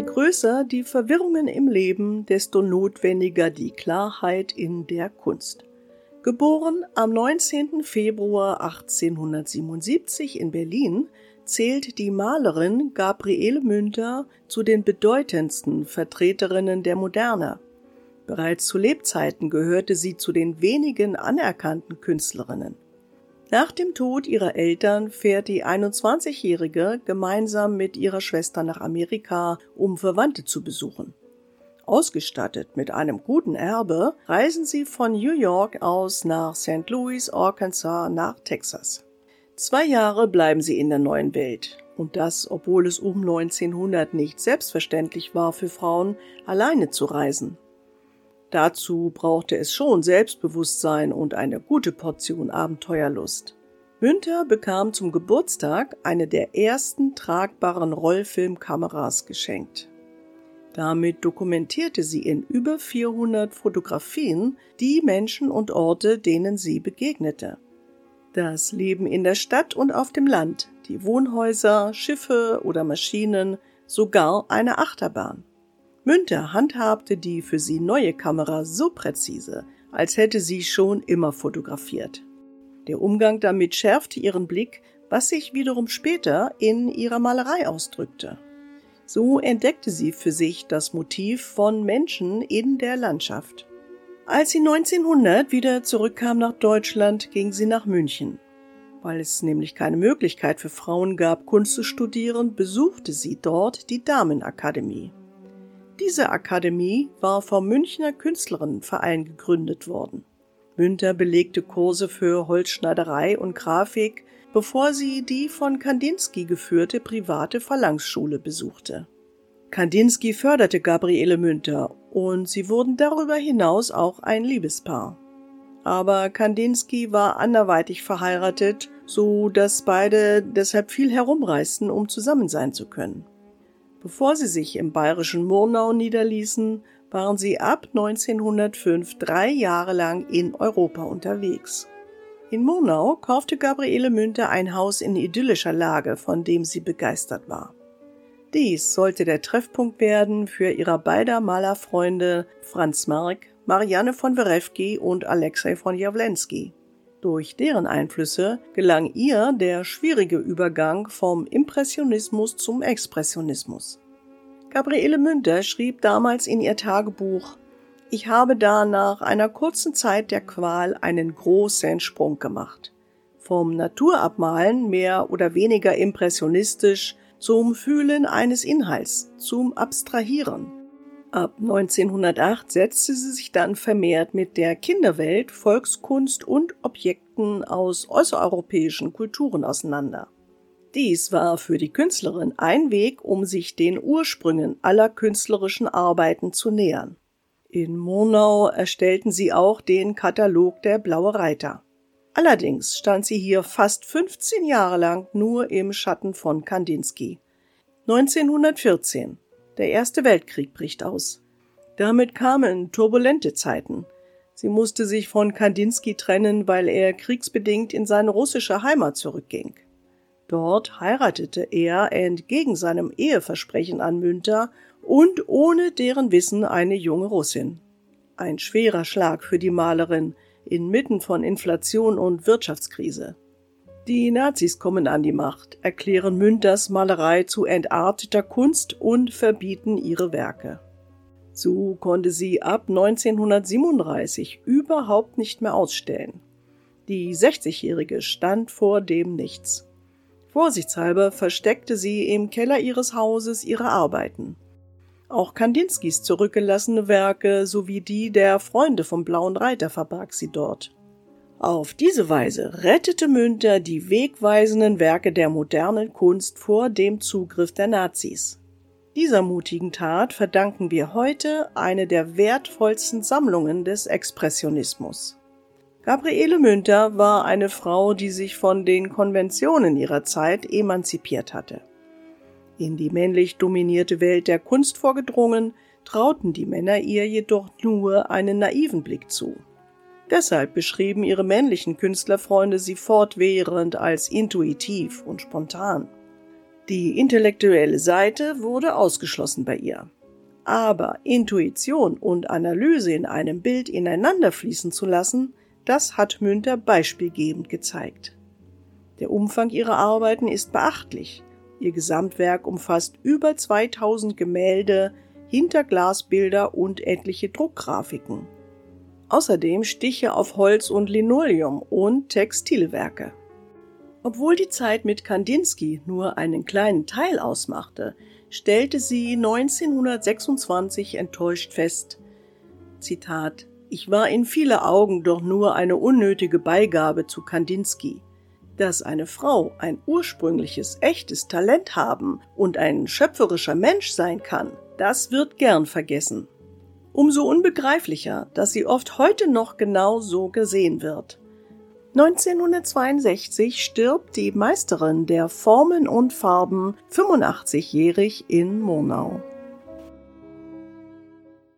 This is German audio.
Je größer die Verwirrungen im Leben, desto notwendiger die Klarheit in der Kunst. Geboren am 19. Februar 1877 in Berlin, zählt die Malerin Gabriele Münter zu den bedeutendsten Vertreterinnen der Moderne. Bereits zu Lebzeiten gehörte sie zu den wenigen anerkannten Künstlerinnen. Nach dem Tod ihrer Eltern fährt die 21-Jährige gemeinsam mit ihrer Schwester nach Amerika, um Verwandte zu besuchen. Ausgestattet mit einem guten Erbe reisen sie von New York aus nach St. Louis, Arkansas, nach Texas. Zwei Jahre bleiben sie in der neuen Welt. Und das, obwohl es um 1900 nicht selbstverständlich war für Frauen, alleine zu reisen. Dazu brauchte es schon Selbstbewusstsein und eine gute Portion Abenteuerlust. Münter bekam zum Geburtstag eine der ersten tragbaren Rollfilmkameras geschenkt. Damit dokumentierte sie in über 400 Fotografien die Menschen und Orte, denen sie begegnete. Das Leben in der Stadt und auf dem Land, die Wohnhäuser, Schiffe oder Maschinen, sogar eine Achterbahn. Münter handhabte die für sie neue Kamera so präzise, als hätte sie schon immer fotografiert. Der Umgang damit schärfte ihren Blick, was sich wiederum später in ihrer Malerei ausdrückte. So entdeckte sie für sich das Motiv von Menschen in der Landschaft. Als sie 1900 wieder zurückkam nach Deutschland, ging sie nach München. Weil es nämlich keine Möglichkeit für Frauen gab, Kunst zu studieren, besuchte sie dort die Damenakademie. Diese Akademie war vom Münchner Künstlerinnenverein gegründet worden. Münter belegte Kurse für Holzschneiderei und Grafik, bevor sie die von Kandinsky geführte private Verlangsschule besuchte. Kandinsky förderte Gabriele Münter und sie wurden darüber hinaus auch ein Liebespaar. Aber Kandinsky war anderweitig verheiratet, so dass beide deshalb viel herumreisten, um zusammen sein zu können. Bevor sie sich im bayerischen Murnau niederließen, waren sie ab 1905 drei Jahre lang in Europa unterwegs. In Murnau kaufte Gabriele Münter ein Haus in idyllischer Lage, von dem sie begeistert war. Dies sollte der Treffpunkt werden für ihrer beider Malerfreunde Franz Mark, Marianne von Werewki und Alexei von Jawlensky. Durch deren Einflüsse gelang ihr der schwierige Übergang vom Impressionismus zum Expressionismus. Gabriele Münter schrieb damals in ihr Tagebuch Ich habe da nach einer kurzen Zeit der Qual einen großen Sprung gemacht. Vom Naturabmalen mehr oder weniger impressionistisch zum Fühlen eines Inhalts, zum Abstrahieren, Ab 1908 setzte sie sich dann vermehrt mit der Kinderwelt, Volkskunst und Objekten aus äußereuropäischen Kulturen auseinander. Dies war für die Künstlerin ein Weg, um sich den Ursprüngen aller künstlerischen Arbeiten zu nähern. In Murnau erstellten sie auch den Katalog der Blaue Reiter. Allerdings stand sie hier fast 15 Jahre lang nur im Schatten von Kandinsky. 1914 der Erste Weltkrieg bricht aus. Damit kamen turbulente Zeiten. Sie musste sich von Kandinsky trennen, weil er kriegsbedingt in seine russische Heimat zurückging. Dort heiratete er entgegen seinem Eheversprechen an Münter und ohne deren Wissen eine junge Russin. Ein schwerer Schlag für die Malerin inmitten von Inflation und Wirtschaftskrise. Die Nazis kommen an die Macht, erklären Münters Malerei zu entarteter Kunst und verbieten ihre Werke. So konnte sie ab 1937 überhaupt nicht mehr ausstellen. Die 60-Jährige stand vor dem Nichts. Vorsichtshalber versteckte sie im Keller ihres Hauses ihre Arbeiten. Auch Kandinskys zurückgelassene Werke sowie die der Freunde vom Blauen Reiter verbarg sie dort. Auf diese Weise rettete Münter die wegweisenden Werke der modernen Kunst vor dem Zugriff der Nazis. Dieser mutigen Tat verdanken wir heute eine der wertvollsten Sammlungen des Expressionismus. Gabriele Münter war eine Frau, die sich von den Konventionen ihrer Zeit emanzipiert hatte. In die männlich dominierte Welt der Kunst vorgedrungen, trauten die Männer ihr jedoch nur einen naiven Blick zu. Deshalb beschrieben ihre männlichen Künstlerfreunde sie fortwährend als intuitiv und spontan. Die intellektuelle Seite wurde ausgeschlossen bei ihr. Aber Intuition und Analyse in einem Bild ineinander fließen zu lassen, das hat Münter beispielgebend gezeigt. Der Umfang ihrer Arbeiten ist beachtlich. Ihr Gesamtwerk umfasst über 2000 Gemälde, Hinterglasbilder und etliche Druckgrafiken. Außerdem Stiche auf Holz und Linoleum und Textilwerke. Obwohl die Zeit mit Kandinsky nur einen kleinen Teil ausmachte, stellte sie 1926 enttäuscht fest, Zitat, ich war in viele Augen doch nur eine unnötige Beigabe zu Kandinsky. Dass eine Frau ein ursprüngliches, echtes Talent haben und ein schöpferischer Mensch sein kann, das wird gern vergessen. Umso unbegreiflicher, dass sie oft heute noch genau so gesehen wird. 1962 stirbt die Meisterin der Formen und Farben 85-jährig in Murnau.